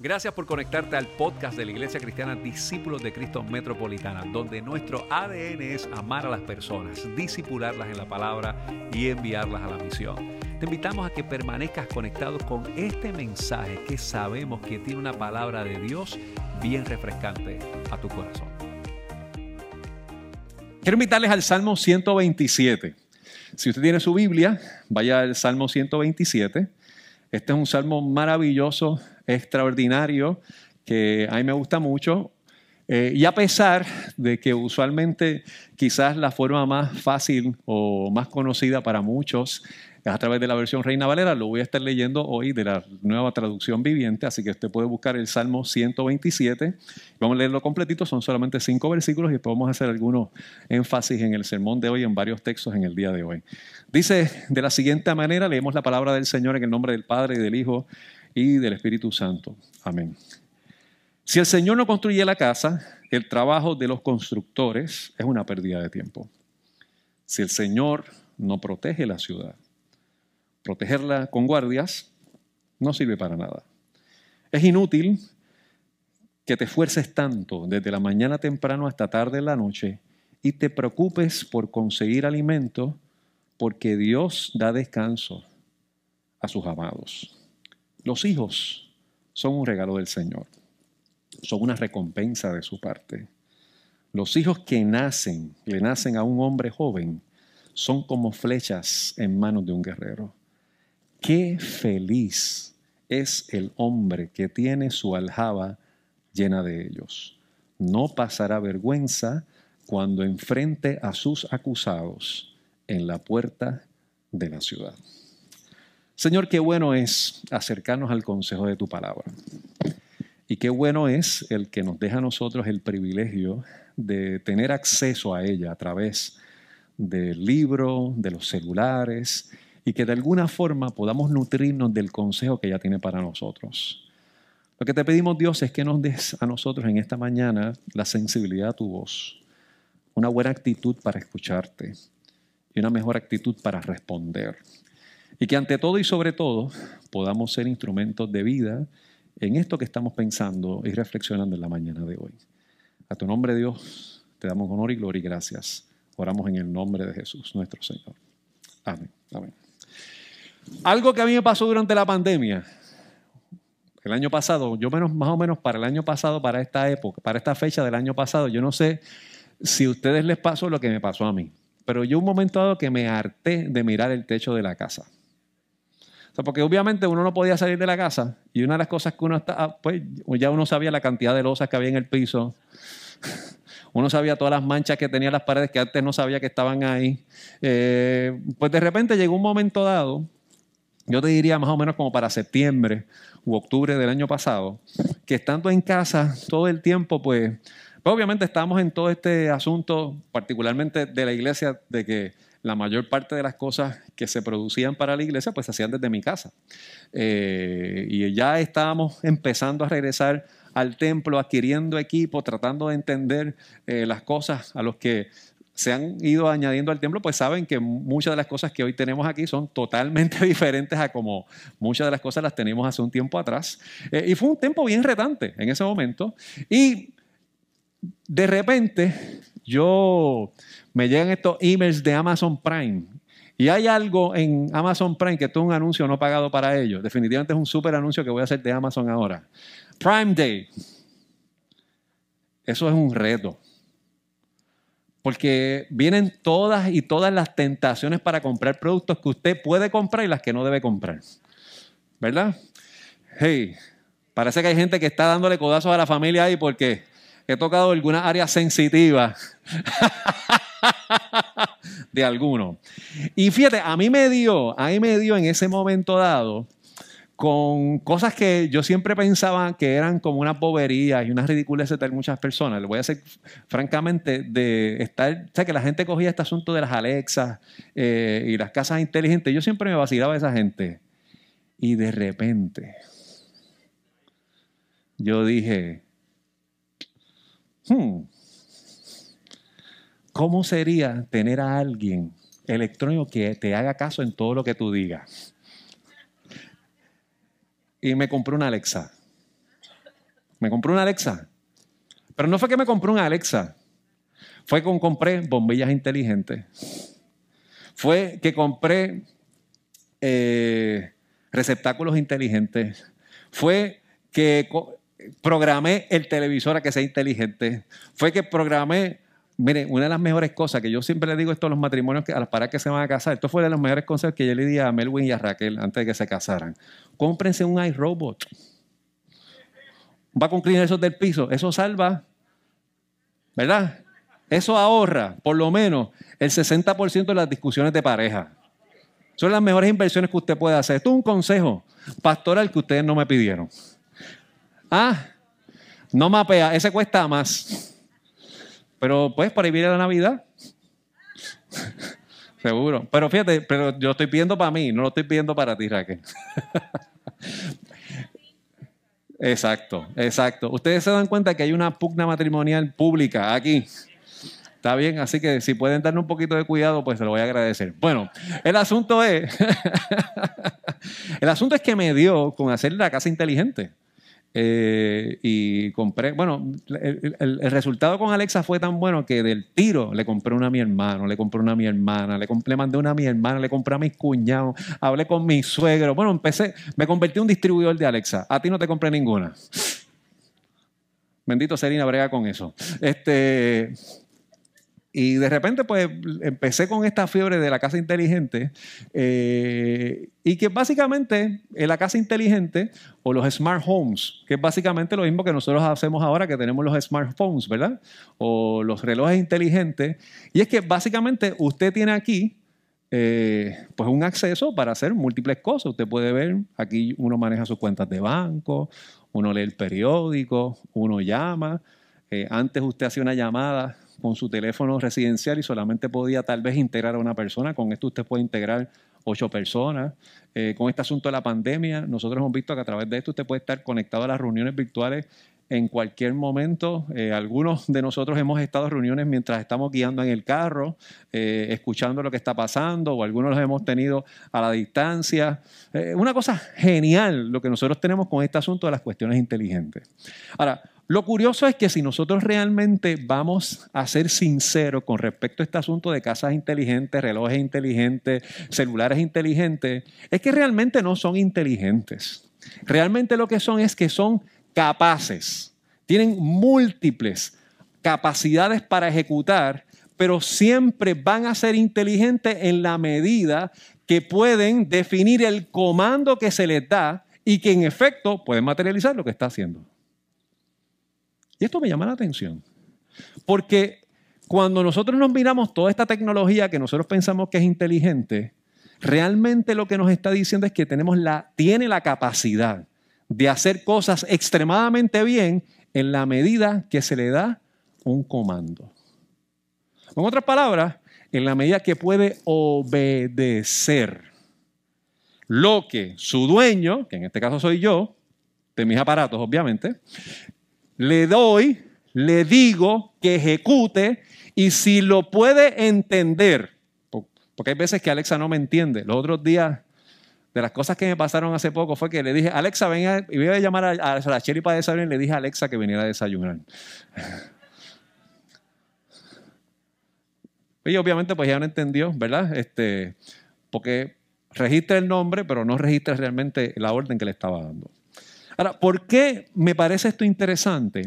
Gracias por conectarte al podcast de la Iglesia Cristiana Discípulos de Cristo Metropolitana, donde nuestro ADN es amar a las personas, disipularlas en la palabra y enviarlas a la misión. Te invitamos a que permanezcas conectado con este mensaje que sabemos que tiene una palabra de Dios bien refrescante a tu corazón. Quiero invitarles al Salmo 127. Si usted tiene su Biblia, vaya al Salmo 127. Este es un salmo maravilloso, extraordinario, que a mí me gusta mucho. Eh, y a pesar de que usualmente quizás la forma más fácil o más conocida para muchos es a través de la versión Reina Valera, lo voy a estar leyendo hoy de la nueva traducción viviente, así que usted puede buscar el Salmo 127. Vamos a leerlo completito, son solamente cinco versículos y después vamos a hacer algunos énfasis en el sermón de hoy, en varios textos en el día de hoy. Dice de la siguiente manera, leemos la palabra del Señor en el nombre del Padre y del Hijo y del Espíritu Santo. Amén. Si el Señor no construye la casa, el trabajo de los constructores es una pérdida de tiempo. Si el Señor no protege la ciudad, protegerla con guardias no sirve para nada. Es inútil que te esfuerces tanto desde la mañana temprano hasta tarde en la noche y te preocupes por conseguir alimento porque Dios da descanso a sus amados. Los hijos son un regalo del Señor, son una recompensa de su parte. Los hijos que nacen, le nacen a un hombre joven, son como flechas en manos de un guerrero. Qué feliz es el hombre que tiene su aljaba llena de ellos. No pasará vergüenza cuando enfrente a sus acusados en la puerta de la ciudad. Señor, qué bueno es acercarnos al consejo de tu palabra. Y qué bueno es el que nos deja a nosotros el privilegio de tener acceso a ella a través del libro, de los celulares, y que de alguna forma podamos nutrirnos del consejo que ella tiene para nosotros. Lo que te pedimos, Dios, es que nos des a nosotros en esta mañana la sensibilidad a tu voz, una buena actitud para escucharte y una mejor actitud para responder. Y que ante todo y sobre todo podamos ser instrumentos de vida en esto que estamos pensando y reflexionando en la mañana de hoy. A tu nombre, Dios, te damos honor y gloria y gracias. Oramos en el nombre de Jesús, nuestro Señor. Amén. Amén. Algo que a mí me pasó durante la pandemia, el año pasado, yo menos, más o menos para el año pasado, para esta época, para esta fecha del año pasado, yo no sé si a ustedes les pasó lo que me pasó a mí, pero yo un momento dado que me harté de mirar el techo de la casa porque obviamente uno no podía salir de la casa y una de las cosas que uno está, ah, pues ya uno sabía la cantidad de losas que había en el piso. Uno sabía todas las manchas que tenía las paredes que antes no sabía que estaban ahí. Eh, pues de repente llegó un momento dado, yo te diría más o menos como para septiembre u octubre del año pasado, que estando en casa todo el tiempo, pues, pues obviamente estábamos en todo este asunto, particularmente de la iglesia, de que la mayor parte de las cosas que se producían para la iglesia, pues se hacían desde mi casa. Eh, y ya estábamos empezando a regresar al templo, adquiriendo equipo, tratando de entender eh, las cosas a los que se han ido añadiendo al templo, pues saben que muchas de las cosas que hoy tenemos aquí son totalmente diferentes a como muchas de las cosas las teníamos hace un tiempo atrás. Eh, y fue un tiempo bien retante en ese momento. Y de repente yo me llegan estos emails de Amazon Prime y hay algo en Amazon Prime que es un anuncio no pagado para ellos. Definitivamente es un súper anuncio que voy a hacer de Amazon ahora. Prime Day. Eso es un reto. Porque vienen todas y todas las tentaciones para comprar productos que usted puede comprar y las que no debe comprar. ¿Verdad? Hey, parece que hay gente que está dándole codazos a la familia ahí porque he tocado algunas áreas sensitivas de alguno. Y fíjate, a mí me dio, a mí me dio en ese momento dado con cosas que yo siempre pensaba que eran como una bobería y unas ridiculeces de muchas personas. Le voy a hacer, francamente, de estar, o sea, que la gente cogía este asunto de las Alexas eh, y las casas inteligentes. Yo siempre me vacilaba a esa gente. Y de repente, yo dije, hmm, ¿cómo sería tener a alguien electrónico que te haga caso en todo lo que tú digas? Y me compré una Alexa. Me compré una Alexa. Pero no fue que me compré una Alexa. Fue que compré bombillas inteligentes. Fue que compré eh, receptáculos inteligentes. Fue que programé el televisor a que sea inteligente. Fue que programé Mire, una de las mejores cosas que yo siempre le digo esto a los matrimonios, que, a las parejas que se van a casar, esto fue de los mejores consejos que yo le di a Melwin y a Raquel antes de que se casaran. Cómprense un iRobot. Va con esos del piso. Eso salva, ¿verdad? Eso ahorra por lo menos el 60% de las discusiones de pareja. Son las mejores inversiones que usted puede hacer. Esto es un consejo pastoral que ustedes no me pidieron. Ah, no mapea, ese cuesta más. Pero pues para vivir la Navidad. Seguro. Pero fíjate, pero yo estoy pidiendo para mí, no lo estoy pidiendo para ti, Raquel. exacto, exacto. Ustedes se dan cuenta que hay una pugna matrimonial pública aquí. Está bien, así que si pueden darle un poquito de cuidado, pues se lo voy a agradecer. Bueno, el asunto es, el asunto es que me dio con hacer la casa inteligente. Eh, y compré, bueno, el, resultado con Alexa fue tan bueno que del tiro le compré una a mi hermano, le compré una a mi hermana, le, le mandé una a mi hermana, le compré a mis cuñados, hablé con mi suegro. Bueno, empecé, me convertí en un distribuidor de Alexa. A ti no te compré ninguna. Bendito Serina, brega con eso. Este, y de repente, pues empecé con esta fiebre de la casa inteligente eh, y que básicamente en la casa inteligente o los smart homes, que es básicamente lo mismo que nosotros hacemos ahora que tenemos los smartphones, ¿verdad? O los relojes inteligentes. Y es que básicamente usted tiene aquí eh, pues un acceso para hacer múltiples cosas. Usted puede ver, aquí uno maneja sus cuentas de banco, uno lee el periódico, uno llama. Eh, antes usted hacía una llamada con su teléfono residencial y solamente podía tal vez integrar a una persona. Con esto usted puede integrar ocho personas. Eh, con este asunto de la pandemia, nosotros hemos visto que a través de esto usted puede estar conectado a las reuniones virtuales en cualquier momento. Eh, algunos de nosotros hemos estado en reuniones mientras estamos guiando en el carro, eh, escuchando lo que está pasando, o algunos los hemos tenido a la distancia. una cosa genial lo que nosotros tenemos con este asunto de las cuestiones inteligentes. Ahora, lo curioso es que si nosotros realmente vamos a ser sinceros con respecto a este asunto de casas inteligentes, relojes inteligentes, celulares inteligentes, es que realmente no son inteligentes. Realmente lo que son es que son capaces, tienen múltiples capacidades para ejecutar, pero siempre van a ser inteligentes en la medida que pueden definir el comando que se les da y que en efecto pueden materializar lo que está haciendo. Y esto me llama la atención, porque cuando nosotros nos miramos toda esta tecnología que nosotros pensamos que es inteligente, realmente lo que nos está diciendo es que tenemos la, tiene la capacidad de hacer cosas extremadamente bien en la medida que se le da un comando. En otras palabras, en la medida que puede obedecer lo que su dueño, que en este caso soy yo, de mis aparatos obviamente, le doy, le digo que ejecute y si lo puede entender, porque hay veces que Alexa no me entiende. Los otros días, de las cosas que me pasaron hace poco fue que le dije, Alexa, venga, y voy a llamar a, la Cherry para desayunar y le dije a Alexa que viniera a desayunar. Y obviamente pues ya no entendió, ¿verdad? Este, porque registra el nombre, pero no registra realmente la orden que le estaba dando. Ahora, ¿por qué me parece esto interesante?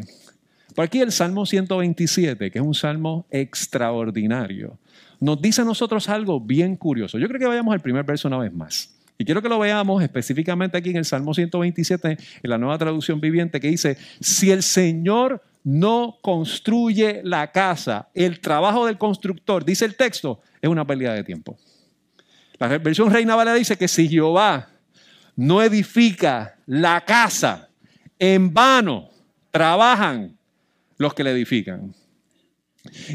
Por aquí el Salmo 127, que es un salmo extraordinario, nos dice a nosotros algo bien curioso. Yo creo que vayamos al primer verso una vez más. Y quiero que lo veamos específicamente aquí en el Salmo 127, en la nueva traducción viviente, que dice, si el Señor no construye la casa, el trabajo del constructor, dice el texto, es una pérdida de tiempo. La versión Reina Valera dice que si Jehová no edifica la casa, en vano trabajan los que le edifican.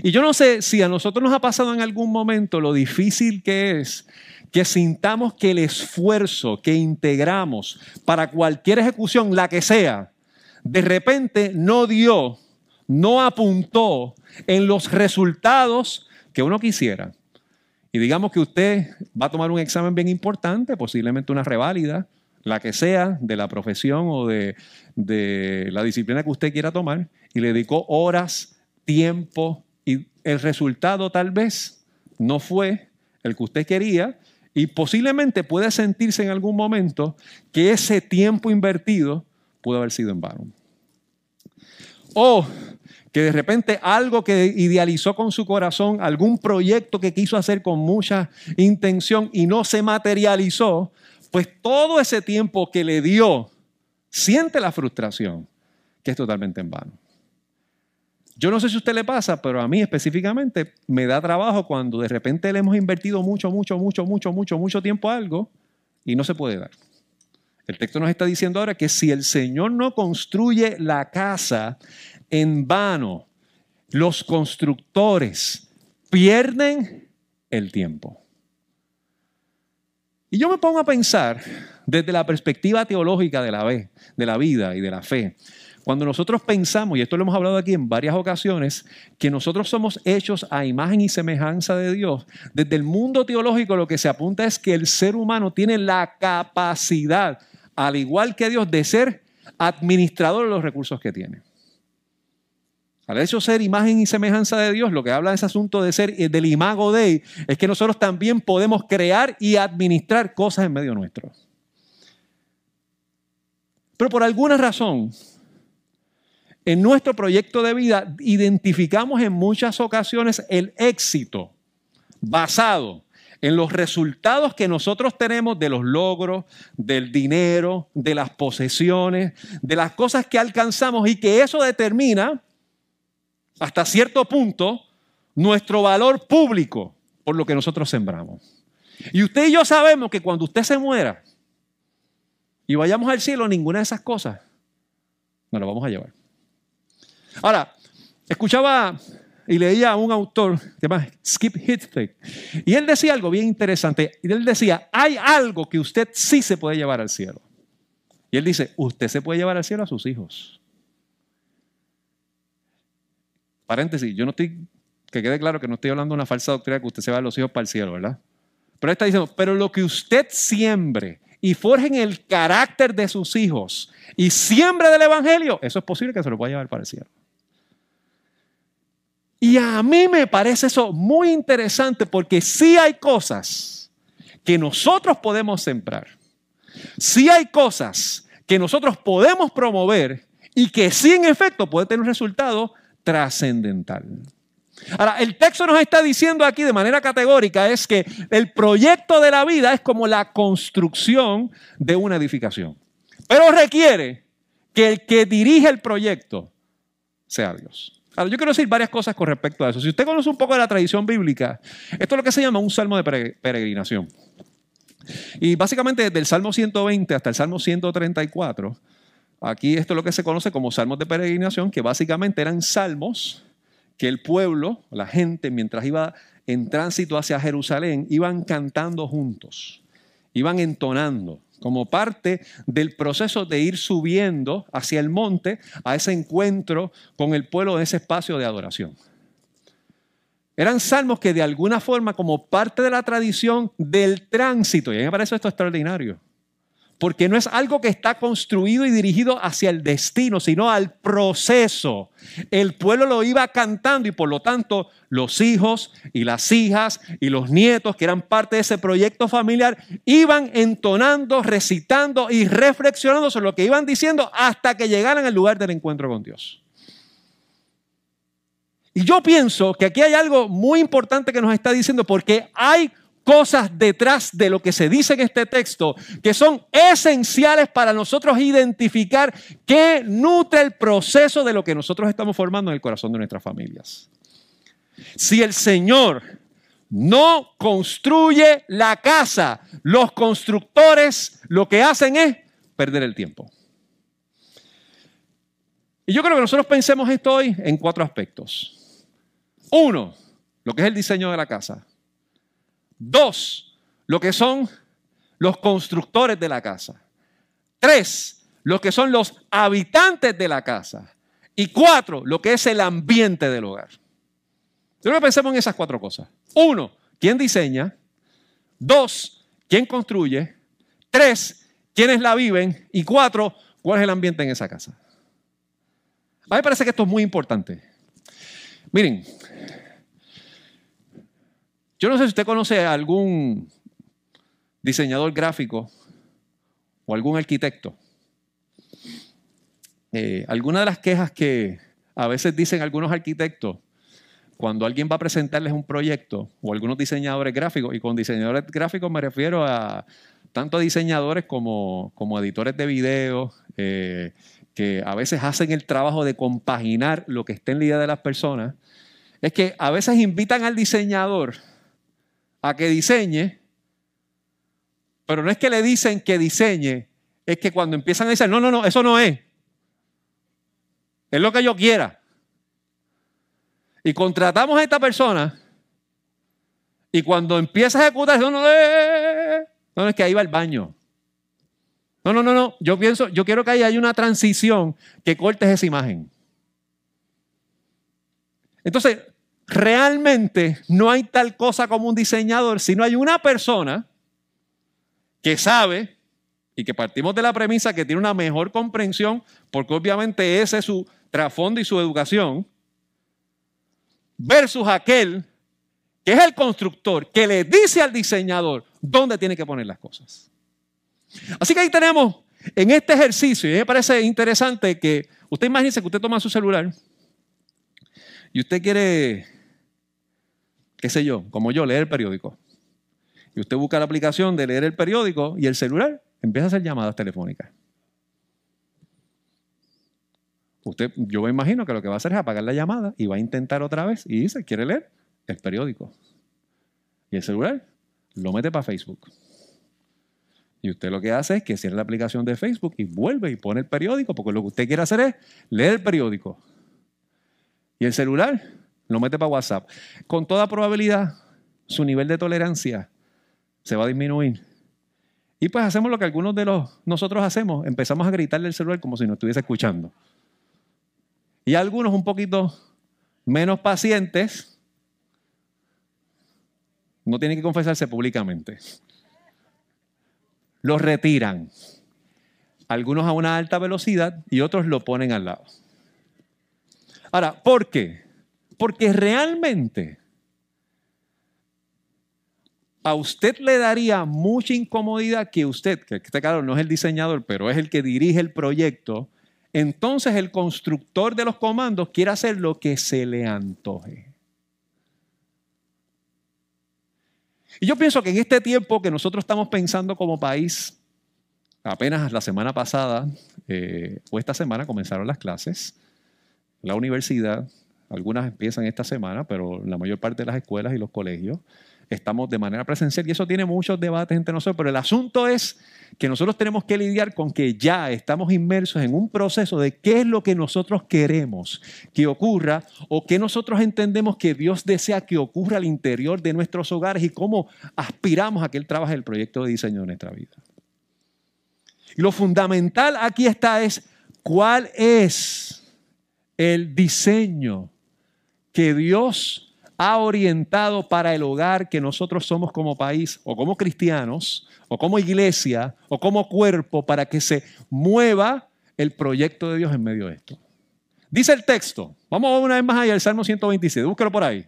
Y yo no sé si a nosotros nos ha pasado en algún momento lo difícil que es que sintamos que el esfuerzo que integramos para cualquier ejecución, la que sea, de repente no dio, no apuntó en los resultados que uno quisiera. Y digamos que usted va a tomar un examen bien importante, posiblemente una reválida, la que sea, de la profesión o de, la disciplina que usted quiera tomar, y le dedicó horas, tiempo, y el resultado tal vez no fue el que usted quería, y posiblemente puede sentirse en algún momento que ese tiempo invertido pudo haber sido en vano. O que de repente algo que idealizó con su corazón, algún proyecto que quiso hacer con mucha intención y no se materializó, pues todo ese tiempo que le dio, siente la frustración, que es totalmente en vano. Yo no sé si a usted le pasa, pero a mí específicamente me da trabajo cuando de repente le hemos invertido mucho, mucho, mucho, mucho, mucho, mucho tiempo a algo y no se puede dar. El texto nos está diciendo ahora que si el Señor no construye la casa, en vano los constructores pierden el tiempo. Y yo me pongo a pensar desde la perspectiva teológica de la, de la vida y de la fe. Cuando nosotros pensamos, y esto lo hemos hablado aquí en varias ocasiones, que nosotros somos hechos a imagen y semejanza de Dios, desde el mundo teológico lo que se apunta es que el ser humano tiene la capacidad, al igual que Dios, de ser administrador de los recursos que tiene. Al hecho ser imagen y semejanza de Dios, lo que habla de ese asunto de ser eh, del imago de él, es que nosotros también podemos crear y administrar cosas en medio nuestro. Pero por alguna razón, en nuestro proyecto de vida identificamos en muchas ocasiones el éxito basado en los resultados que nosotros tenemos de los logros, del dinero, de las posesiones, de las cosas que alcanzamos y que eso determina hasta cierto punto nuestro valor público por lo que nosotros sembramos. Y usted y yo sabemos que cuando usted se muera y vayamos al cielo, ninguna de esas cosas nos lo vamos a llevar. Ahora, escuchaba y leía a un autor que se llama Skip Hitchcock y él decía algo bien interesante. Y él decía, hay algo que usted sí se puede llevar al cielo. Y él dice, usted se puede llevar al cielo a sus hijos. Paréntesis, yo no estoy, que quede claro que no estoy hablando de una falsa doctrina que usted se va a los hijos para el cielo, ¿verdad? Pero él está diciendo, pero lo que usted siembre y forje en el carácter de sus hijos y siembre del Evangelio, eso es posible que se lo pueda llevar para el cielo. Y a mí me parece eso muy interesante porque sí hay cosas que nosotros podemos sembrar. Sí hay cosas que nosotros podemos promover y que sí en efecto puede tener un resultado trascendental. Ahora, el texto nos está diciendo aquí de manera categórica es que el proyecto de la vida es como la construcción de una edificación. Pero requiere que el que dirige el proyecto sea Dios. Ahora, yo quiero decir varias cosas con respecto a eso. Si usted conoce un poco de la tradición bíblica, esto es lo que se llama un salmo de peregrinación. Y básicamente desde el Salmo 120 hasta el Salmo 134, aquí esto es lo que se conoce como salmos de peregrinación, que básicamente eran salmos que el pueblo, la gente, mientras iba en tránsito hacia Jerusalén, iban cantando juntos, iban entonando como parte del proceso de ir subiendo hacia el monte a ese encuentro con el pueblo en ese espacio de adoración. Eran salmos que de alguna forma, como parte de la tradición del tránsito, y a mí me parece esto extraordinario, porque no es algo que está construido y dirigido hacia el destino, sino al proceso. El pueblo lo iba cantando y por lo tanto los hijos y las hijas y los nietos que eran parte de ese proyecto familiar iban entonando, recitando y reflexionando sobre lo que iban diciendo hasta que llegaran al lugar del encuentro con Dios. Y yo pienso que aquí hay algo muy importante que nos está diciendo porque hay cosas detrás de lo que se dice en este texto que son esenciales para nosotros identificar qué nutre el proceso de lo que nosotros estamos formando en el corazón de nuestras familias. Si el Señor no construye la casa, los constructores lo que hacen es perder el tiempo. Y yo creo que nosotros pensemos esto hoy en cuatro aspectos. Uno, lo que es el diseño de la casa. Dos, lo que son los constructores de la casa. Tres, lo que son los habitantes de la casa. Y cuatro, lo que es el ambiente del hogar. Yo que pensemos en esas cuatro cosas. Uno, ¿quién diseña? Dos, ¿quién construye? Tres, quiénes la viven y cuatro, cuál es el ambiente en esa casa. A mí me parece que esto es muy importante. Miren, yo no sé si usted conoce a algún diseñador gráfico o algún arquitecto. Eh, algunas de las quejas que a veces dicen algunos arquitectos cuando alguien va a presentarles un proyecto o algunos diseñadores gráficos, y con diseñadores gráficos me refiero a tanto diseñadores como, como editores de video, eh, que a veces hacen el trabajo de compaginar lo que está en la idea de las personas, es que a veces invitan al diseñador a que diseñe, pero no es que le dicen que diseñe, es que cuando empiezan a decir, no, no, no, eso no es. Es lo que yo quiera. Y contratamos a esta persona y cuando empieza a ejecutar, no, no, eh, no, es que ahí va el baño. No, no, no, no. Yo pienso, yo quiero que ahí haya una transición que cortes esa imagen. Entonces, realmente no hay tal cosa como un diseñador, sino hay una persona que sabe y que partimos de la premisa que tiene una mejor comprensión, porque obviamente ese es su trasfondo y su educación, versus aquel que es el constructor, que le dice al diseñador dónde tiene que poner las cosas. Así que ahí tenemos en este ejercicio, y me parece interesante que usted imagínese que usted toma su celular y usted quiere, qué sé yo, como yo, leer el periódico. Y usted busca la aplicación de leer el periódico y el celular empieza a hacer llamadas telefónicas. Usted, yo me imagino que lo que va a hacer es apagar la llamada y va a intentar otra vez y dice, ¿quiere leer? El periódico. Y el celular lo mete para Facebook. Y usted lo que hace es que cierra la aplicación de Facebook y vuelve y pone el periódico, porque lo que usted quiere hacer es leer el periódico. Y el celular lo mete para WhatsApp. Con toda probabilidad, su nivel de tolerancia se va a disminuir. Y pues hacemos lo que algunos de los nosotros hacemos, empezamos a gritarle el celular como si no estuviese escuchando. Y algunos un poquito menos pacientes no tienen que confesarse públicamente los retiran. Algunos a una alta velocidad y otros lo ponen al lado. Ahora, ¿por qué? Porque realmente a usted le daría mucha incomodidad que usted, que este claro no es el diseñador, pero es el que dirige el proyecto, entonces el constructor de los comandos quiere hacer lo que se le antoje. Y yo pienso que en este tiempo que nosotros estamos pensando como país, apenas la semana pasada eh, o esta semana comenzaron las clases, la universidad, algunas empiezan esta semana, pero la mayor parte de las escuelas y los colegios estamos de manera presencial y eso tiene muchos debates entre nosotros, pero el asunto es que nosotros tenemos que lidiar con que ya estamos inmersos en un proceso de qué es lo que nosotros queremos que ocurra o qué nosotros entendemos que Dios desea que ocurra al interior de nuestros hogares y cómo aspiramos a que Él trabaje el proyecto de diseño de nuestra vida. Y lo fundamental aquí está es cuál es el diseño que Dios ha orientado para el hogar que nosotros somos como país o como cristianos o como iglesia o como cuerpo para que se mueva el proyecto de Dios en medio de esto. Dice el texto, vamos una vez más allá al Salmo 127, búsquelo por ahí.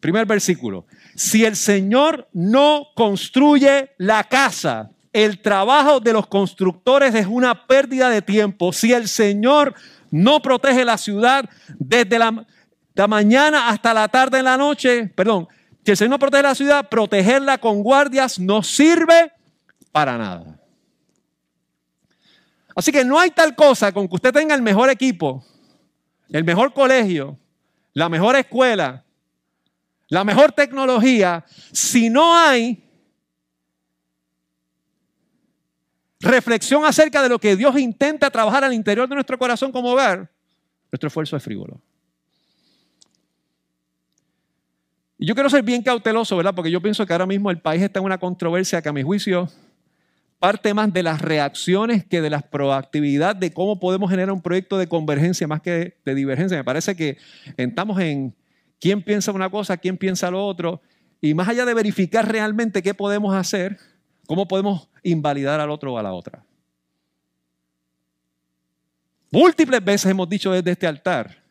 Primer versículo. Si el Señor no construye la casa, el trabajo de los constructores es una pérdida de tiempo. Si el Señor no protege la ciudad desde la de mañana hasta la tarde en la noche, perdón, que el Señor protege la ciudad, protegerla con guardias no sirve para nada. Así que no hay tal cosa con que usted tenga el mejor equipo, el mejor colegio, la mejor escuela, la mejor tecnología, si no hay reflexión acerca de lo que Dios intenta trabajar al interior de nuestro corazón como hogar, nuestro esfuerzo es frívolo. Y yo quiero ser bien cauteloso, ¿verdad? Porque yo pienso que ahora mismo el país está en una controversia que a mi juicio parte más de las reacciones que de la proactividad de cómo podemos generar un proyecto de convergencia más que de divergencia. Me parece que estamos en quién piensa una cosa, quién piensa lo otro, y más allá de verificar realmente qué podemos hacer, cómo podemos invalidar al otro o a la otra. Múltiples veces hemos dicho desde este altar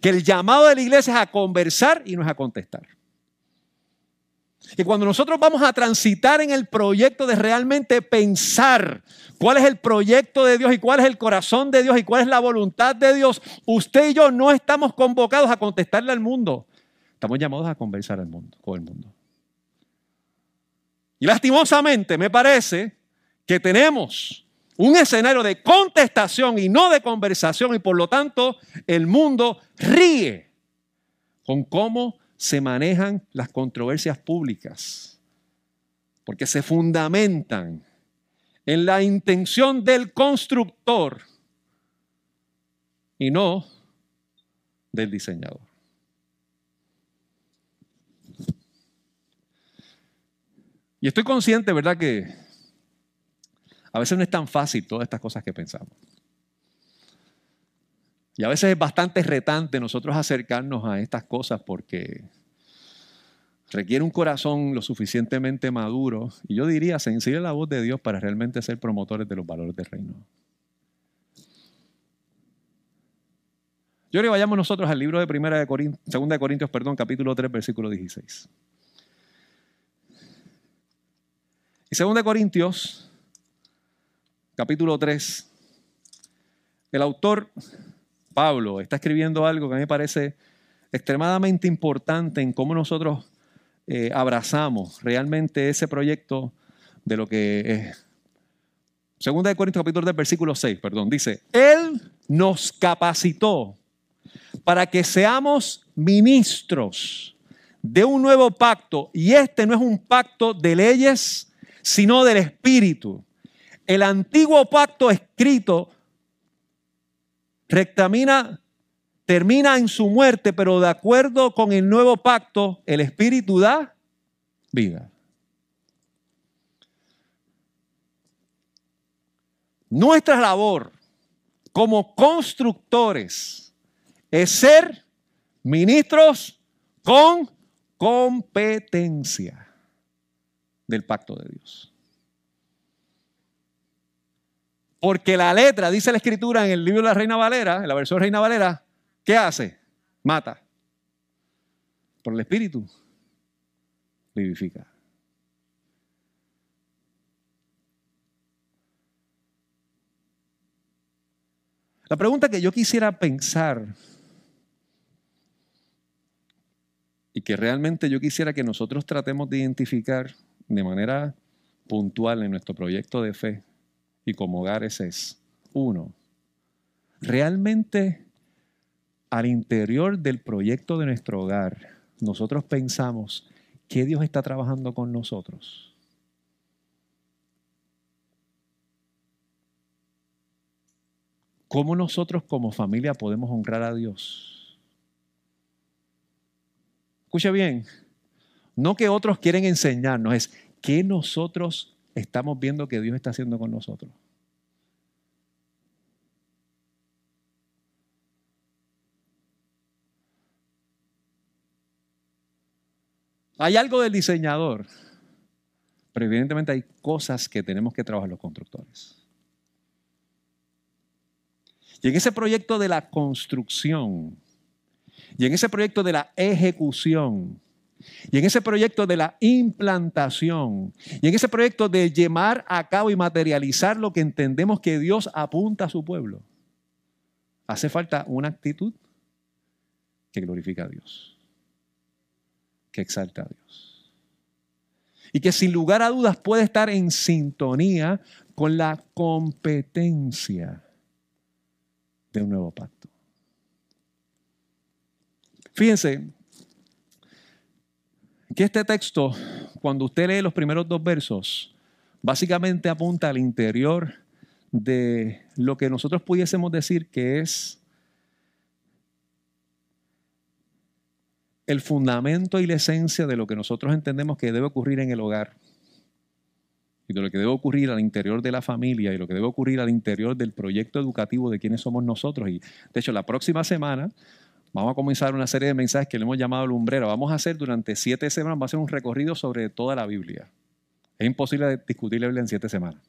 que el llamado de la iglesia es a conversar y no es a contestar. Y cuando nosotros vamos a transitar en el proyecto de realmente pensar cuál es el proyecto de Dios y cuál es el corazón de Dios y cuál es la voluntad de Dios, usted y yo no estamos convocados a contestarle al mundo. Estamos llamados a conversar al mundo, con el mundo. Y lastimosamente me parece que tenemos un escenario de contestación y no de conversación y por lo tanto el mundo ríe con cómo se manejan las controversias públicas, porque se fundamentan en la intención del constructor y no del diseñador. Y estoy consciente, ¿verdad? Que a veces no es tan fácil todas estas cosas que pensamos. Y a veces es bastante retante nosotros acercarnos a estas cosas porque requiere un corazón lo suficientemente maduro y yo diría sensible la voz de Dios para realmente ser promotores de los valores del reino. Yo le vayamos nosotros al libro de Primera Corintios, de Corintios, perdón, capítulo 3, versículo 16. Y Segunda de Corintios, capítulo 3, el autor Pablo está escribiendo algo que a mí me parece extremadamente importante en cómo nosotros eh, abrazamos realmente ese proyecto de lo que es. Segunda de Corintios capítulo 3, versículo 6, perdón, dice, Él nos capacitó para que seamos ministros de un nuevo pacto, y este no es un pacto de leyes, sino del Espíritu. El antiguo pacto escrito rectamina, termina en su muerte, pero de acuerdo con el nuevo pacto, el Espíritu da vida. Nuestra labor como constructores es ser ministros con competencia del pacto de Dios. Porque la letra, dice la escritura en el libro de la Reina Valera, en la versión Reina Valera, ¿qué hace? Mata. Por el Espíritu, vivifica. La pregunta que yo quisiera pensar y que realmente yo quisiera que nosotros tratemos de identificar de manera puntual en nuestro proyecto de fe y como hogares es, uno, realmente al interior del proyecto de nuestro hogar, nosotros pensamos que Dios está trabajando con nosotros. ¿Cómo nosotros como familia podemos honrar a Dios? Escuche bien, no que otros quieren enseñarnos, es que nosotros estamos viendo que Dios está haciendo con nosotros. Hay algo del diseñador, pero evidentemente hay cosas que tenemos que trabajar los constructores. Y en ese proyecto de la construcción, y en ese proyecto de la ejecución, y en ese proyecto de la implantación, y en ese proyecto de llevar a cabo y materializar lo que entendemos que Dios apunta a su pueblo, hace falta una actitud que glorifica a Dios, que exalta a Dios. Y que sin lugar a dudas puede estar en sintonía con la competencia de un nuevo pacto. Fíjense, que este texto, cuando usted lee los primeros dos versos, básicamente apunta al interior de lo que nosotros pudiésemos decir que es el fundamento y la esencia de lo que nosotros entendemos que debe ocurrir en el hogar y de lo que debe ocurrir al interior de la familia y lo que debe ocurrir al interior del proyecto educativo de quienes somos nosotros. Y de hecho, la próxima semana Vamos a comenzar una serie de mensajes que le hemos llamado lumbrera. Vamos a hacer durante siete semanas, va a ser un recorrido sobre toda la Biblia. Es imposible discutir la Biblia en siete semanas.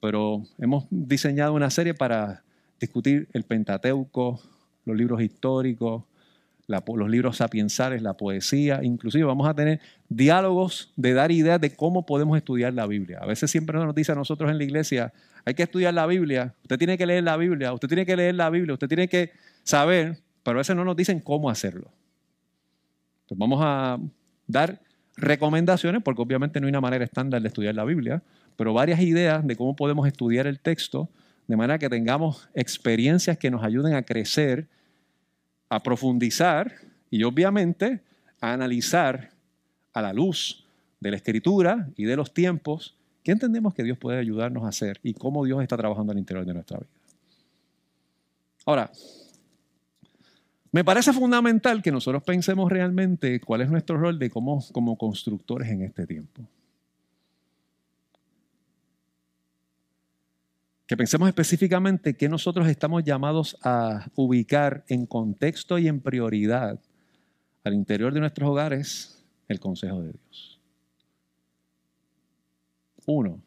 Pero hemos diseñado una serie para discutir el Pentateuco, los libros históricos, los libros sapiensales, la poesía, inclusive vamos a tener diálogos de dar ideas de cómo podemos estudiar la Biblia. A veces siempre nos dice a nosotros en la iglesia, hay que estudiar la Biblia, usted tiene que leer la Biblia, usted tiene que leer la Biblia, usted tiene que saber, pero a veces no nos dicen cómo hacerlo. Entonces vamos a dar recomendaciones, porque obviamente no hay una manera estándar de estudiar la Biblia, pero varias ideas de cómo podemos estudiar el texto de manera que tengamos experiencias que nos ayuden a crecer a profundizar y obviamente a analizar a la luz de la escritura y de los tiempos qué entendemos que Dios puede ayudarnos a hacer y cómo Dios está trabajando al interior de nuestra vida. Ahora, me parece fundamental que nosotros pensemos realmente cuál es nuestro rol de como, como constructores en este tiempo. que pensemos específicamente que nosotros estamos llamados a ubicar en contexto y en prioridad al interior de nuestros hogares el consejo de Dios. Uno,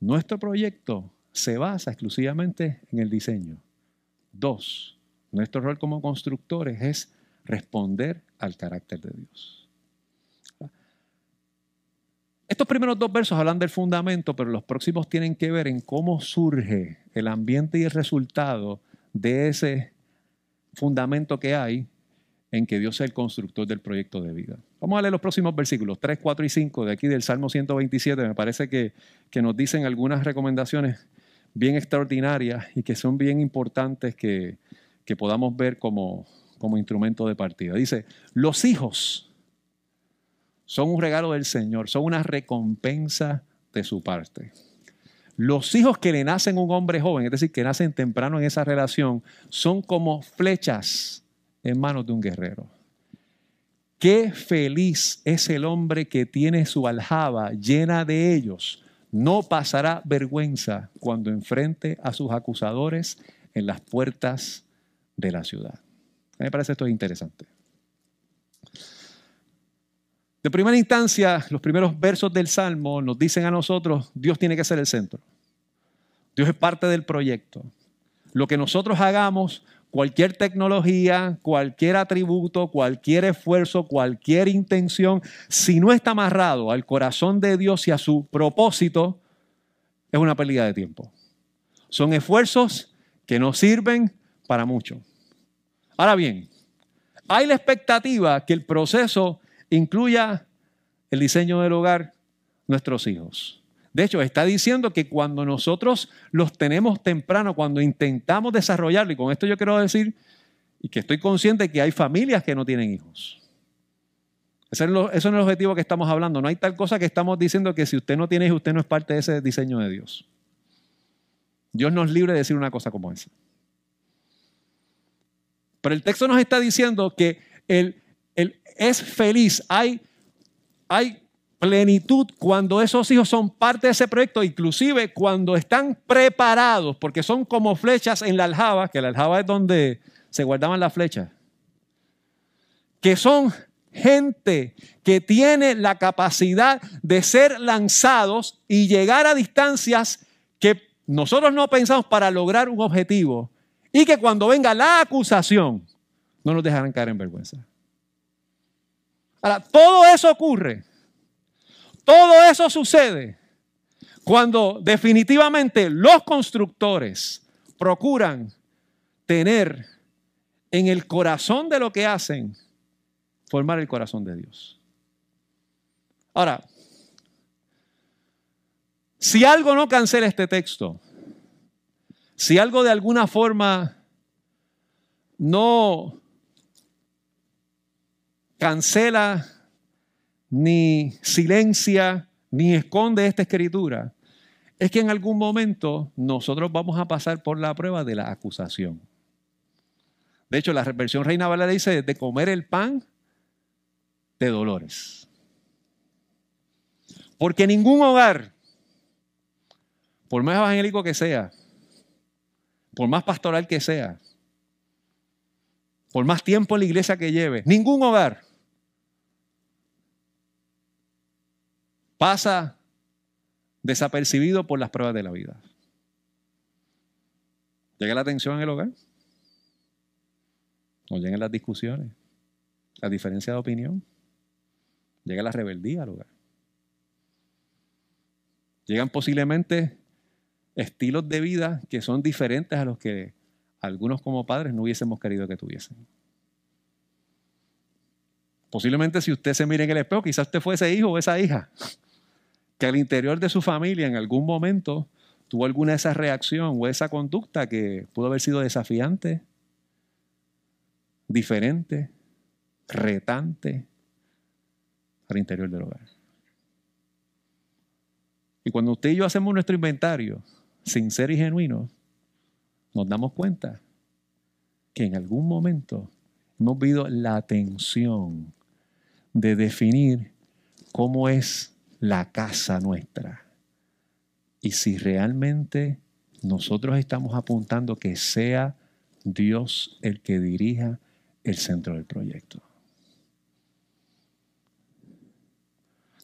nuestro proyecto se basa exclusivamente en el diseño. Dos, nuestro rol como constructores es responder al carácter de Dios. Estos primeros dos versos hablan del fundamento, pero los próximos tienen que ver en cómo surge el ambiente y el resultado de ese fundamento que hay en que Dios es el constructor del proyecto de vida. Vamos a leer los próximos versículos, 3, 4 y 5 de aquí del Salmo 127. Me parece que, que nos dicen algunas recomendaciones bien extraordinarias y que son bien importantes que, que podamos ver como, como instrumento de partida. Dice, los hijos son un regalo del Señor, son una recompensa de su parte. Los hijos que le nacen a un hombre joven, es decir, que nacen temprano en esa relación, son como flechas en manos de un guerrero. Qué feliz es el hombre que tiene su aljaba llena de ellos. No pasará vergüenza cuando enfrente a sus acusadores en las puertas de la ciudad. A mí me parece esto interesante. De primera instancia, los primeros versos del Salmo nos dicen a nosotros, Dios tiene que ser el centro. Dios es parte del proyecto. Lo que nosotros hagamos, cualquier tecnología, cualquier atributo, cualquier esfuerzo, cualquier intención, si no está amarrado al corazón de Dios y a su propósito, es una pérdida de tiempo. Son esfuerzos que no sirven para mucho. Ahora bien, hay la expectativa que el proceso incluya el diseño del hogar, nuestros hijos. De hecho, está diciendo que cuando nosotros los tenemos temprano, cuando intentamos desarrollarlo, y con esto yo quiero decir, y que estoy consciente que hay familias que no tienen hijos. Eso es el objetivo que estamos hablando. No hay tal cosa que estamos diciendo que si usted no tiene hijos, usted no es parte de ese diseño de Dios. Dios nos libre de decir una cosa como esa. Pero el texto nos está diciendo que el, el, es feliz, hay, hay plenitud cuando esos hijos son parte de ese proyecto, inclusive cuando están preparados, porque son como flechas en la aljaba, que la aljaba es donde se guardaban las flechas, que son gente que tiene la capacidad de ser lanzados y llegar a distancias que nosotros no pensamos para lograr un objetivo y que cuando venga la acusación no nos dejarán caer en vergüenza. Ahora, todo eso ocurre, todo eso sucede cuando definitivamente los constructores procuran tener en el corazón de lo que hacen, formar el corazón de Dios. Ahora, si algo no cancela este texto, si algo de alguna forma no cancela, ni silencia, ni esconde esta escritura, es que en algún momento nosotros vamos a pasar por la prueba de la acusación. De hecho, la versión Reina Valera dice de comer el pan de dolores. Porque ningún hogar, por más evangélico que sea, por más pastoral que sea, por más tiempo en la iglesia que lleve, ningún hogar pasa desapercibido por las pruebas de la vida. Llega la tensión en el hogar. No llegan las discusiones, la diferencia de opinión. Llega la rebeldía al hogar. Llegan posiblemente estilos de vida que son diferentes a los que algunos como padres no hubiésemos querido que tuviesen. Posiblemente si usted se mira en el espejo, quizás usted fue ese hijo o esa hija que al interior de su familia en algún momento tuvo alguna de esa reacción o esa conducta que pudo haber sido desafiante, diferente, retante al interior del hogar. Y cuando usted y yo hacemos nuestro inventario, sincero y genuino, nos damos cuenta que en algún momento hemos vivido la tensión de definir cómo es la casa nuestra y si realmente nosotros estamos apuntando que sea Dios el que dirija el centro del proyecto.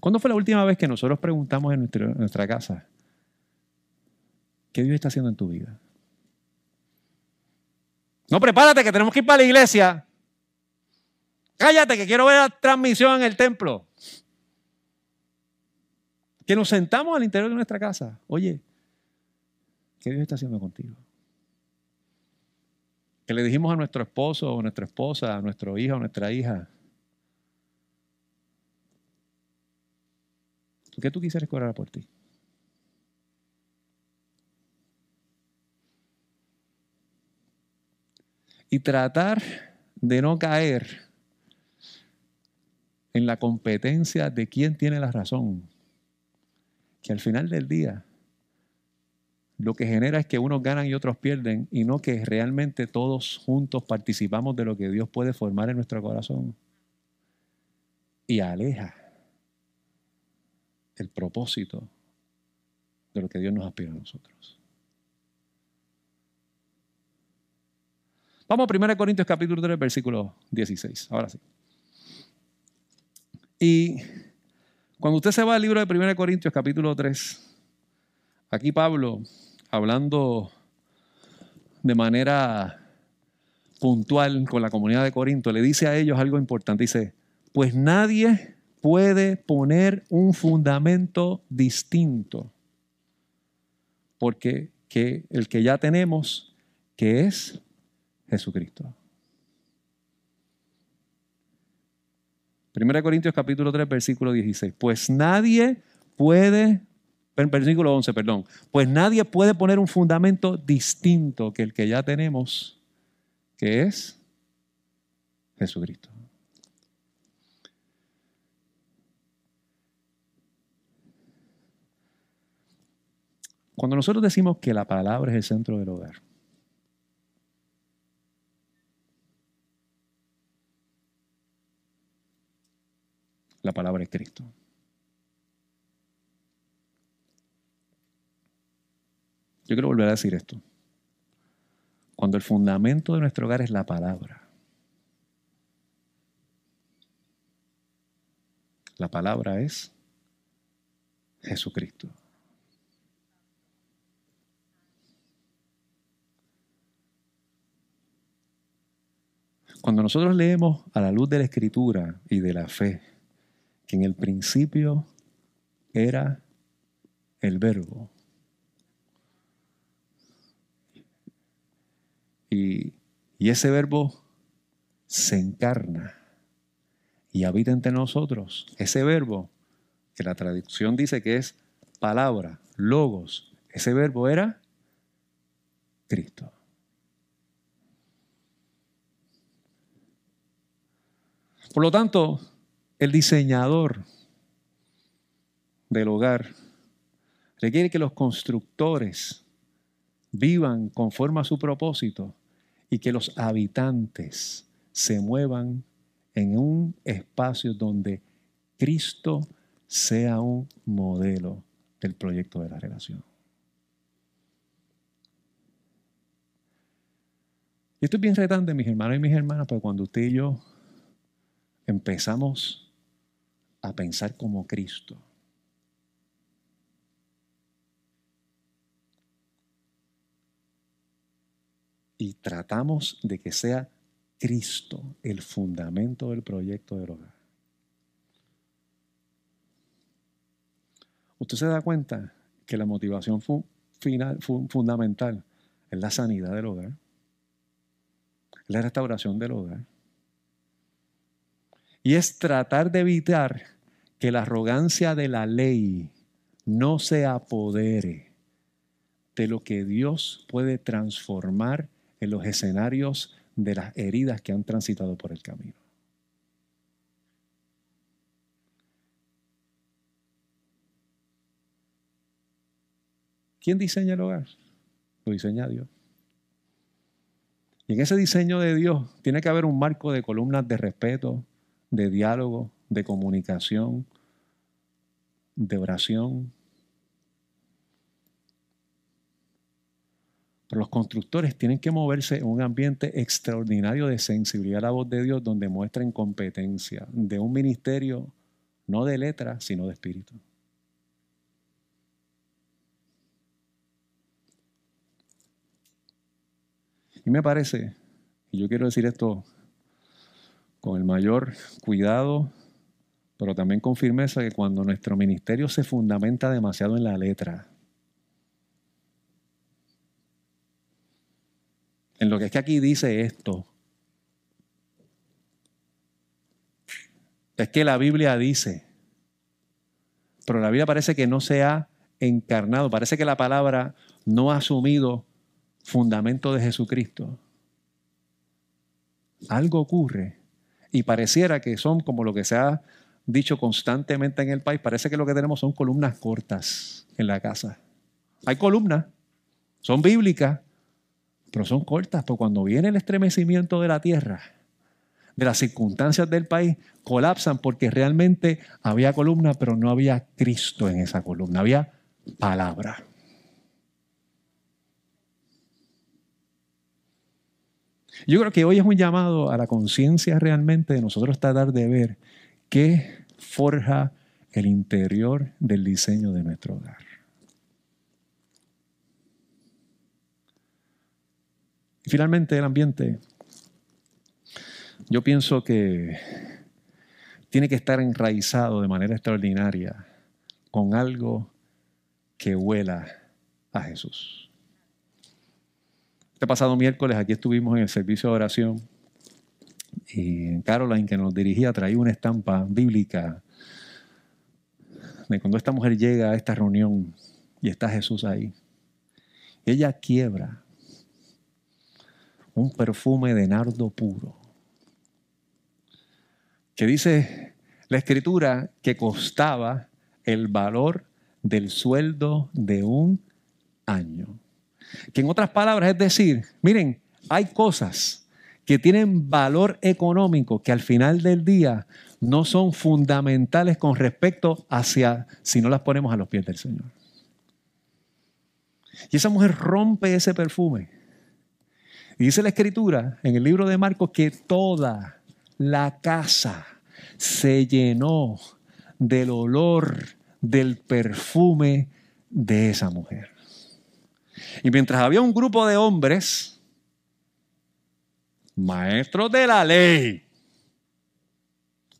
¿Cuándo fue la última vez que nosotros preguntamos en nuestra, casa, ¿qué Dios está haciendo en tu vida? No, prepárate que tenemos que ir para la iglesia. Cállate que quiero ver la transmisión en el templo. Que nos sentamos al interior de nuestra casa. Oye, ¿qué Dios está haciendo contigo? Que le dijimos a nuestro esposo o nuestra esposa, a nuestro hijo o nuestra hija, ¿por qué tú quisieras que por ti? Y tratar de no caer en la competencia de quién tiene la razón. Que al final del día lo que genera es que unos ganan y otros pierden y no que realmente todos juntos participamos de lo que Dios puede formar en nuestro corazón. Y aleja el propósito de lo que Dios nos aspira a nosotros. Vamos a 1 Corintios capítulo 3, versículo 16. Ahora sí. Y cuando usted se va al libro de 1 Corintios capítulo 3, aquí Pablo, hablando de manera puntual con la comunidad de Corinto, le dice a ellos algo importante. Dice, pues nadie puede poner un fundamento distinto, porque que el que ya tenemos, que es Jesucristo. 1 Corintios capítulo 3, versículo 16. Pues nadie puede, versículo 11, perdón, pues nadie puede poner un fundamento distinto que el que ya tenemos, que es Jesucristo. Cuando nosotros decimos que la palabra es el centro del hogar, la palabra es Cristo. Yo quiero volver a decir esto. Cuando el fundamento de nuestro hogar es la palabra, la palabra es Jesucristo. Cuando nosotros leemos a la luz de la escritura y de la fe, que en el principio era el verbo. Y, ese verbo se encarna y habita entre nosotros. Ese verbo, que la traducción dice que es palabra, logos, ese verbo era Cristo. Por lo tanto, el diseñador del hogar requiere que los constructores vivan conforme a su propósito y que los habitantes se muevan en un espacio donde Cristo sea un modelo del proyecto de la relación. Y esto es bien retante, mis hermanos y mis hermanas, porque cuando usted y yo empezamos a pensar como Cristo. y tratamos de que sea Cristo el fundamento del proyecto del hogar. Usted se da cuenta que la motivación final, fundamental es la sanidad del hogar, la restauración del hogar. Y es tratar de evitar que la arrogancia de la ley no se apodere de lo que Dios puede transformar en los escenarios de las heridas que han transitado por el camino. ¿Quién diseña el hogar? Lo diseña Dios. Y en ese diseño de Dios tiene que haber un marco de columnas de respeto, de diálogo, de comunicación, de oración, Pero los constructores tienen que moverse en un ambiente extraordinario de sensibilidad a la voz de Dios donde muestren competencia de un ministerio no de letra, sino de espíritu. Y me parece, y yo quiero decir esto con el mayor cuidado, pero también con firmeza, que cuando nuestro ministerio se fundamenta demasiado en la letra, en lo que es que aquí dice esto, es que la Biblia dice, pero la Biblia parece que no se ha encarnado, parece que la palabra no ha asumido fundamento de Jesucristo. Algo ocurre y pareciera que son como lo que se ha dicho constantemente en el país, parece que lo que tenemos son columnas cortas en la casa. Hay columnas, son bíblicas, pero son cortas, porque cuando viene el estremecimiento de la tierra, de las circunstancias del país, colapsan porque realmente había columna, pero no había Cristo en esa columna, había palabra. Yo creo que hoy es un llamado a la conciencia realmente de nosotros tratar de ver qué forja el interior del diseño de nuestro hogar. finalmente el ambiente, yo pienso que tiene que estar enraizado de manera extraordinaria con algo que huela a Jesús. Este pasado miércoles aquí estuvimos en el servicio de oración y Caroline que nos dirigía traía una estampa bíblica de cuando esta mujer llega a esta reunión y está Jesús ahí. Ella quiebra un perfume de nardo puro. Que dice la escritura que costaba el valor del sueldo de un año. Que en otras palabras es decir, miren, hay cosas que tienen valor económico que al final del día no son fundamentales con respecto hacia si no las ponemos a los pies del Señor. Y esa mujer rompe ese perfume y dice la escritura en el libro de Marcos que toda la casa se llenó del olor del perfume de esa mujer. Y mientras había un grupo de hombres, maestros de la ley,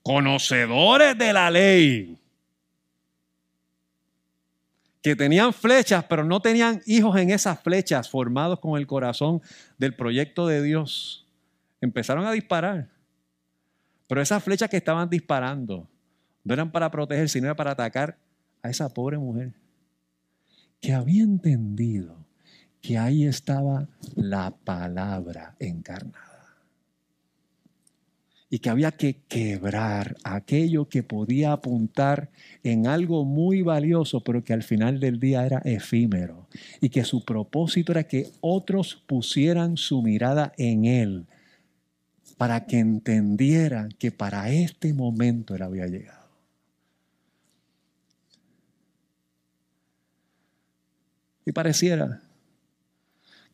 conocedores de la ley, que tenían flechas, pero no tenían hijos en esas flechas, formados con el corazón del proyecto de Dios, empezaron a disparar. Pero esas flechas que estaban disparando no eran para proteger, sino para atacar a esa pobre mujer que había entendido que ahí estaba la palabra encarnada y que había que quebrar aquello que podía apuntar en algo muy valioso, pero que al final del día era efímero, y que su propósito era que otros pusieran su mirada en él, para que entendieran que para este momento él había llegado. Y pareciera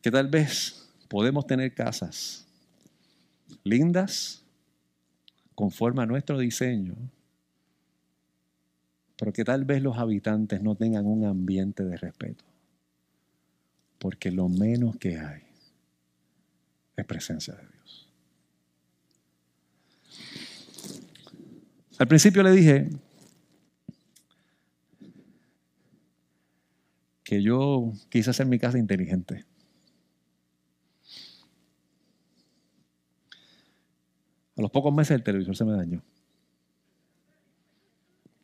que tal vez podemos tener casas lindas, conforme a nuestro diseño, pero que tal vez los habitantes no tengan un ambiente de respeto. Porque lo menos que hay es presencia de Dios. Al principio le dije que yo quise hacer mi casa inteligente. A los pocos meses el televisor se me dañó.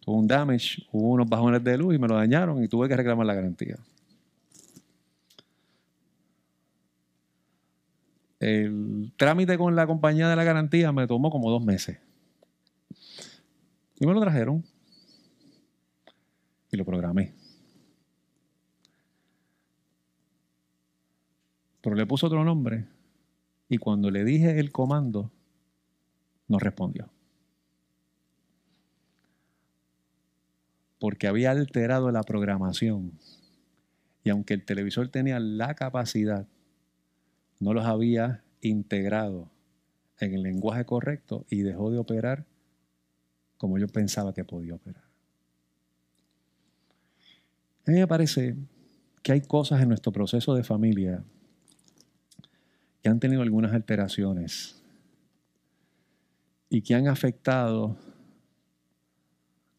Tuvo un damage, hubo unos bajones de luz y me lo dañaron y tuve que reclamar la garantía. El trámite con la compañía de la garantía me tomó como dos meses. Y me lo trajeron. Y lo programé. Pero le puse otro nombre. Y cuando le dije el comando, no respondió. Porque había alterado la programación. Y aunque el televisor tenía la capacidad, no los había integrado en el lenguaje correcto y dejó de operar como yo pensaba que podía operar. A mí me parece que hay cosas en nuestro proceso de familia que han tenido algunas alteraciones y que han afectado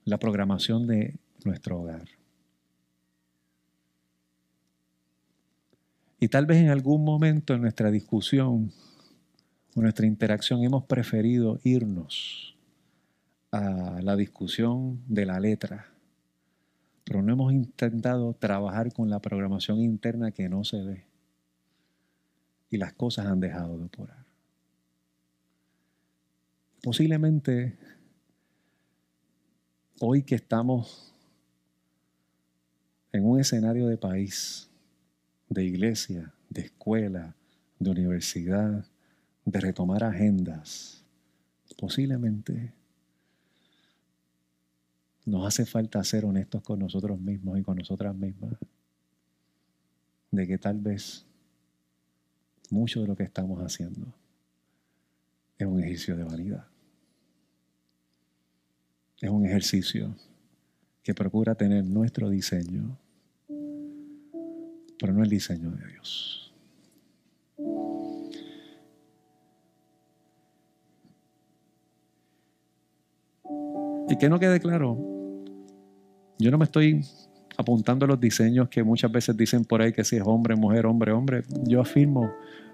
la programación de nuestro hogar. Y tal vez en algún momento en nuestra discusión o nuestra interacción hemos preferido irnos a la discusión de la letra, pero no hemos intentado trabajar con la programación interna que no se ve. Y las cosas han dejado de operar. Posiblemente hoy que estamos en un escenario de país, de iglesia, de escuela, de universidad, de retomar agendas, posiblemente nos hace falta ser honestos con nosotros mismos y con nosotras mismas, de que tal vez mucho de lo que estamos haciendo es un ejercicio de vanidad es un ejercicio que procura tener nuestro diseño, pero no el diseño de Dios. Y que no quede claro, yo no me estoy apuntando a los diseños que muchas veces dicen por ahí que si es hombre, mujer, hombre, hombre. Yo afirmo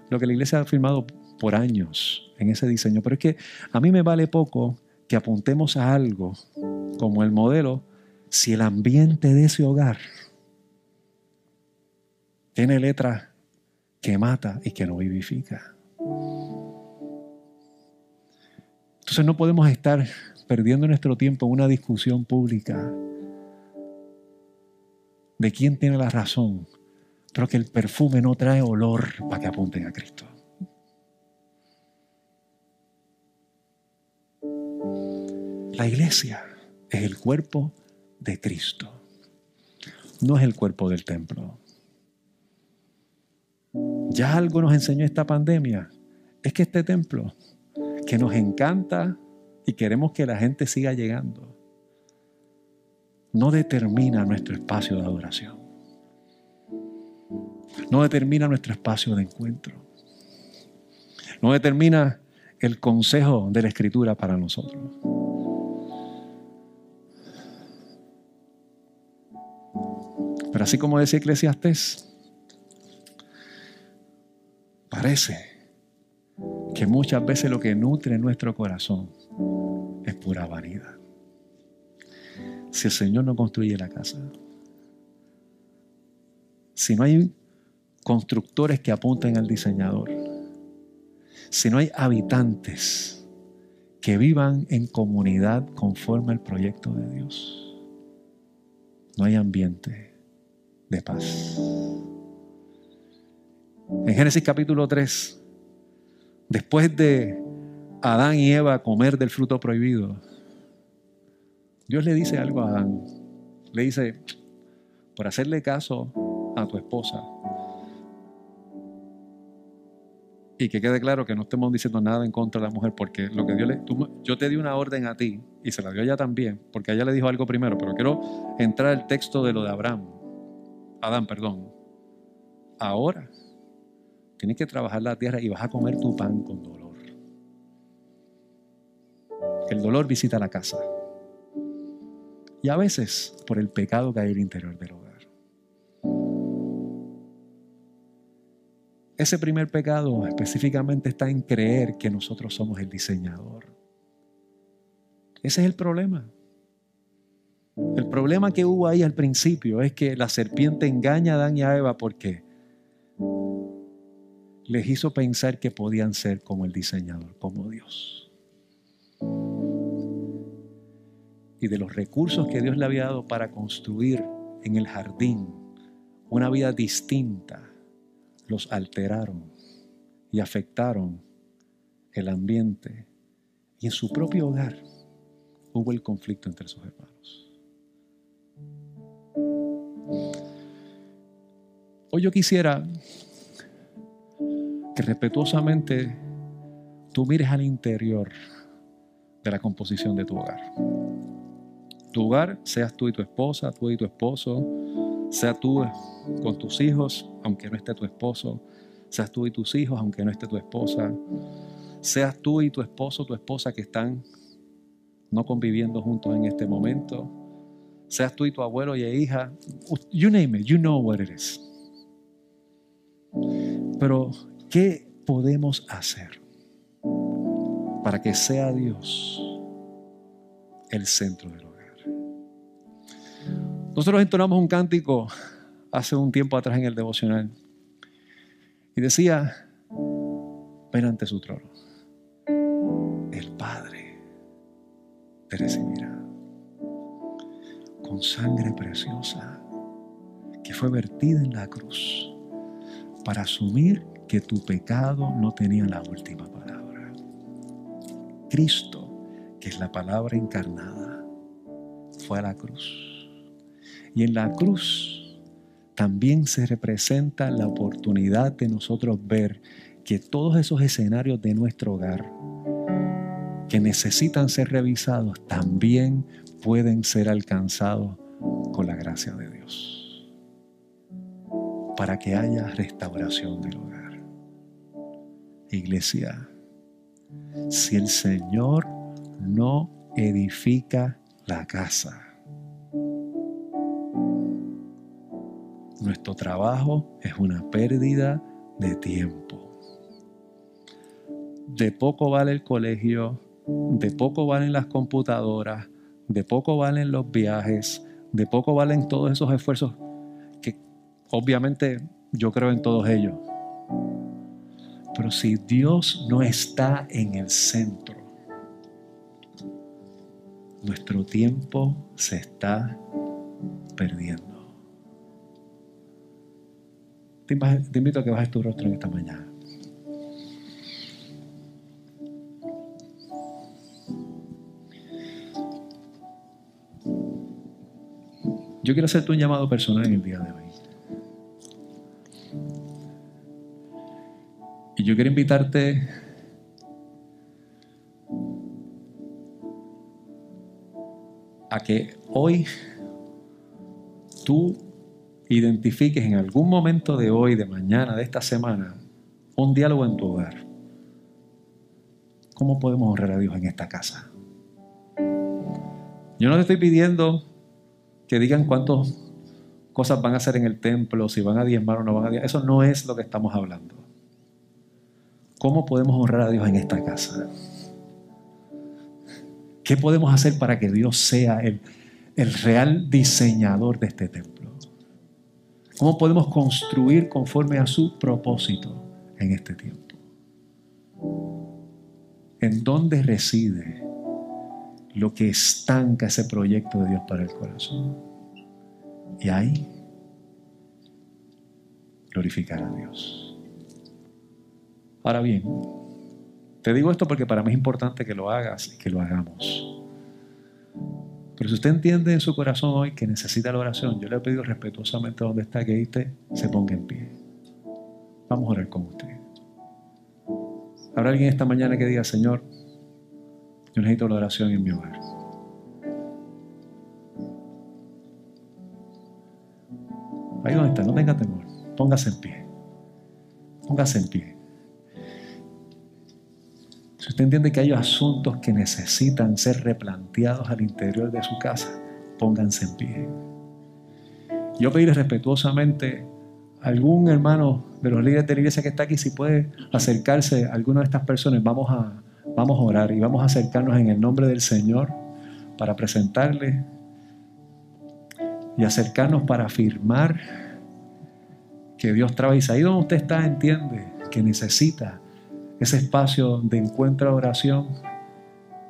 lo que la iglesia ha afirmado por años en ese diseño, pero es que a mí me vale poco que apuntemos a algo como el modelo si el ambiente de ese hogar tiene letra que mata y que no vivifica. Entonces no podemos estar perdiendo nuestro tiempo en una discusión pública de quién tiene la razón, pero que el perfume no trae olor para que apunten a Cristo. La iglesia es el cuerpo de Cristo. No es el cuerpo del templo. Ya algo nos enseñó esta pandemia. Es que este templo, que nos encanta y queremos que la gente siga llegando, no determina nuestro espacio de adoración. No determina nuestro espacio de encuentro. No determina el consejo de la escritura para nosotros. Pero así como decía Eclesiastés, parece que muchas veces lo que nutre nuestro corazón es pura vanidad. Si el Señor no construye la casa, si no hay constructores que apunten al diseñador, si no hay habitantes que vivan en comunidad conforme al proyecto de Dios, no hay ambiente de paz. En Génesis capítulo 3, después de Adán y Eva comer del fruto prohibido, Dios le dice algo a Adán. Le dice, por hacerle caso a tu esposa, y que quede claro que no estemos diciendo nada en contra de la mujer, porque lo que Dios le, yo te di una orden a ti y se la dio ella también, porque ella le dijo algo primero, pero quiero entrar al texto de lo de Abraham. Adán, perdón, ahora Tienes que trabajar la tierra y vas a comer tu pan con dolor. El dolor visita la casa. Y a veces por el pecado que hay en el interior del hogar. Ese primer pecado específicamente está en creer que nosotros somos el diseñador. Ese es el problema. El problema que hubo ahí al principio es que la serpiente engaña a Adán y a Eva porque les hizo pensar que podían ser como el diseñador, como Dios. Y de los recursos que Dios le había dado para construir en el jardín una vida distinta, los alteraron y afectaron el ambiente. Y en su propio hogar hubo el conflicto entre sus hermanos. Hoy yo quisiera que respetuosamente tú mires al interior de la composición de tu hogar. Tu hogar, seas tú y tu esposa, tú y tu esposo, sea tú con tus hijos, aunque no esté tu esposo. Seas tú y tus hijos, aunque no esté tu esposa. Seas tú y tu esposo, tu esposa que están no conviviendo juntos en este momento. Seas tú y tu abuelo y hija. You name it, you know what it is. Pero, ¿qué podemos hacer para que sea Dios el centro del hogar? Nosotros entonamos un cántico hace un tiempo atrás en el devocional y decía, ven ante su trono. El Padre te recibirá con sangre preciosa que fue vertida en la cruz para asumir que tu pecado no tenía la última palabra. Cristo, que es la palabra encarnada, fue a la cruz y en la cruz también se representa la oportunidad de nosotros ver que todos esos escenarios de nuestro hogar que necesitan ser revisados también pueden ser alcanzados con la gracia de Dios. Para que haya restauración del hogar. Iglesia, si el Señor no edifica la casa, Nuestro trabajo es una pérdida de tiempo. De poco vale el colegio, de poco valen las computadoras, de poco valen los viajes, de poco valen todos esos esfuerzos que obviamente yo creo en todos ellos. Pero si Dios no está en el centro, nuestro tiempo se está perdiendo. Te, invito a que bajes tu rostro en esta mañana. Yo quiero hacerte un llamado personal en el día de hoy. Y yo quiero invitarte a que hoy tú identifiques en algún momento de hoy, de mañana, de esta semana, un diálogo en tu hogar. ¿Cómo podemos honrar a Dios en esta casa? Yo no te estoy pidiendo que digan cuántas cosas van a hacer en el templo, si van a diezmar o no van a diezmar. Eso no es lo que estamos hablando. ¿Cómo podemos honrar a Dios en esta casa? ¿Qué podemos hacer para que Dios sea el, el real diseñador de este templo? ¿Cómo podemos construir conforme a su propósito en este tiempo? ¿En dónde reside lo que estanca ese proyecto de Dios para el corazón? Y ahí glorificar a Dios. Ahora bien, te digo esto porque para mí es importante que lo hagas y que lo hagamos. Pero si usted entiende en su corazón hoy que necesita la oración, yo le he pedido respetuosamente donde está que usted se ponga en pie. Vamos a orar con usted. Habrá alguien esta mañana que diga, Señor, yo necesito la oración en mi hogar. Ahí donde está, no tenga temor. Póngase en pie. Póngase en pie. Si usted entiende que hay asuntos que necesitan ser replanteados al interior de su casa, pónganse en pie. Yo pediré respetuosamente a algún hermano de los líderes de la iglesia que está aquí, si puede acercarse a alguna de estas personas, vamos a, vamos a orar y vamos a acercarnos en el nombre del Señor para presentarle y acercarnos para afirmar que Dios trabaja. Y ahí donde usted está, entiende que necesita ese espacio de encuentro de oración.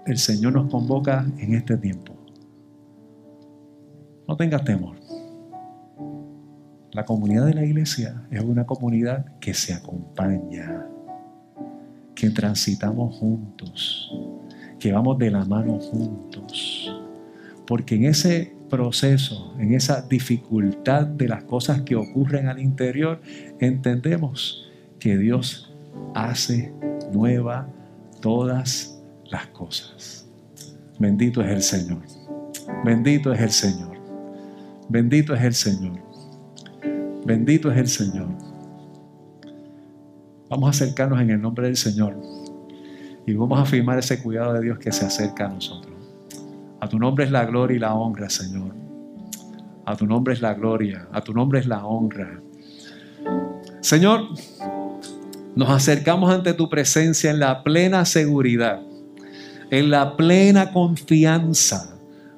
El Señor nos convoca en este tiempo. No tengas temor. La comunidad de la iglesia es una comunidad que se acompaña, que transitamos juntos, que vamos de la mano juntos. Porque en ese proceso, en esa dificultad de las cosas que ocurren al interior, entendemos que Dios hace nueva todas las cosas. Bendito es el Señor. Bendito es el Señor. Bendito es el Señor. Bendito es el Señor. Vamos a acercarnos en el nombre del Señor y vamos a afirmar ese cuidado de Dios que se acerca a nosotros. A tu nombre es la gloria y la honra, Señor. A tu nombre es la gloria, a tu nombre es la honra. Señor, nos acercamos ante tu presencia en la plena seguridad, en la plena confianza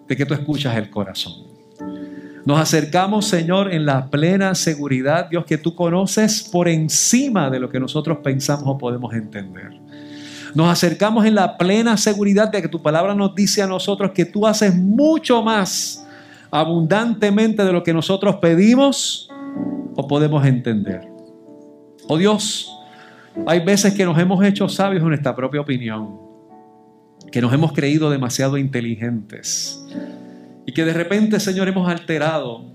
de que tú escuchas el corazón. Nos acercamos, Señor, en la plena seguridad, Dios, que tú conoces por encima de lo que nosotros pensamos o podemos entender. Nos acercamos en la plena seguridad de que tu palabra nos dice a nosotros que tú haces mucho más abundantemente de lo que nosotros pedimos o podemos entender. Oh Dios, hay veces que nos hemos hecho sabios en nuestra propia opinión, que nos hemos creído demasiado inteligentes y que de repente, Señor, hemos alterado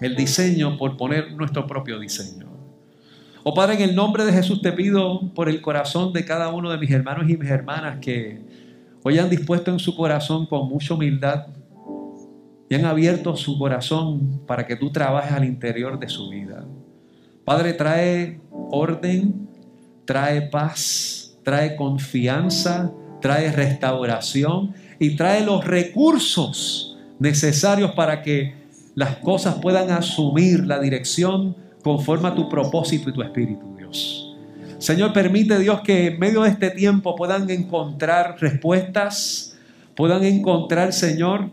el diseño por poner nuestro propio diseño. Oh Padre, en el nombre de Jesús te pido por el corazón de cada uno de mis hermanos y mis hermanas que hoy han dispuesto en su corazón con mucha humildad y han abierto su corazón para que tú trabajes al interior de su vida. Padre, trae orden, trae paz, trae confianza, trae restauración y trae los recursos necesarios para que las cosas puedan asumir la dirección conforme a tu propósito y tu espíritu, Dios. Señor, permite Dios que en medio de este tiempo puedan encontrar respuestas, puedan encontrar, Señor,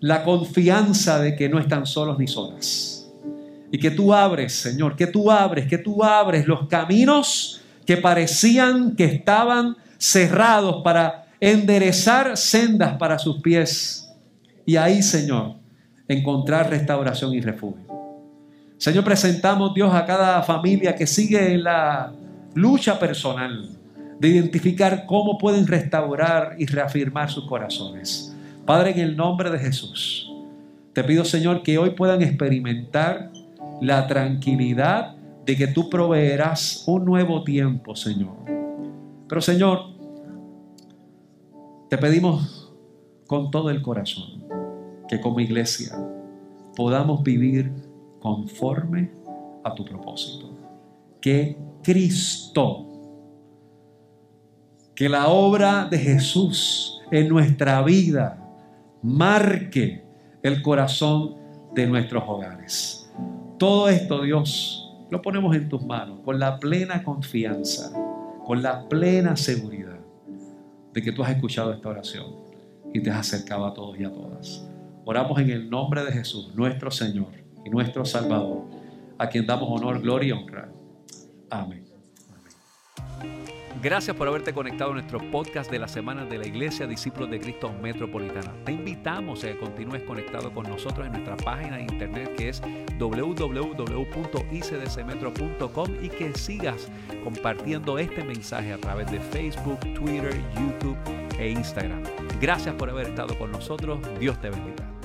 la confianza de que no están solos ni solas. Y que tú abres, Señor, que tú abres, que tú abres los caminos que parecían que estaban cerrados para enderezar sendas para sus pies. Y ahí, Señor, encontrar restauración y refugio. Señor, presentamos Dios a cada familia que sigue en la lucha personal de identificar cómo pueden restaurar y reafirmar sus corazones. Padre, en el nombre de Jesús, te pido, Señor, que hoy puedan experimentar la tranquilidad de que tú proveerás un nuevo tiempo, Señor. Pero, Señor, te pedimos con todo el corazón que como iglesia podamos vivir conforme a tu propósito. Que Cristo, que la obra de Jesús en nuestra vida marque el corazón de nuestros hogares. Todo esto, Dios, lo ponemos en tus manos con la plena confianza, con la plena seguridad de que tú has escuchado esta oración y te has acercado a todos y a todas. Oramos en el nombre de Jesús, nuestro Señor y nuestro Salvador, a quien damos honor, gloria y honra. Amén. Gracias por haberte conectado a nuestro podcast de la semana de la Iglesia Discípulos de Cristo Metropolitana. Te invitamos a que continúes conectado con nosotros en nuestra página de internet que es www.icdcmetro.com y que sigas compartiendo este mensaje a través de Facebook, Twitter, YouTube e Instagram. Gracias por haber estado con nosotros. Dios te bendiga.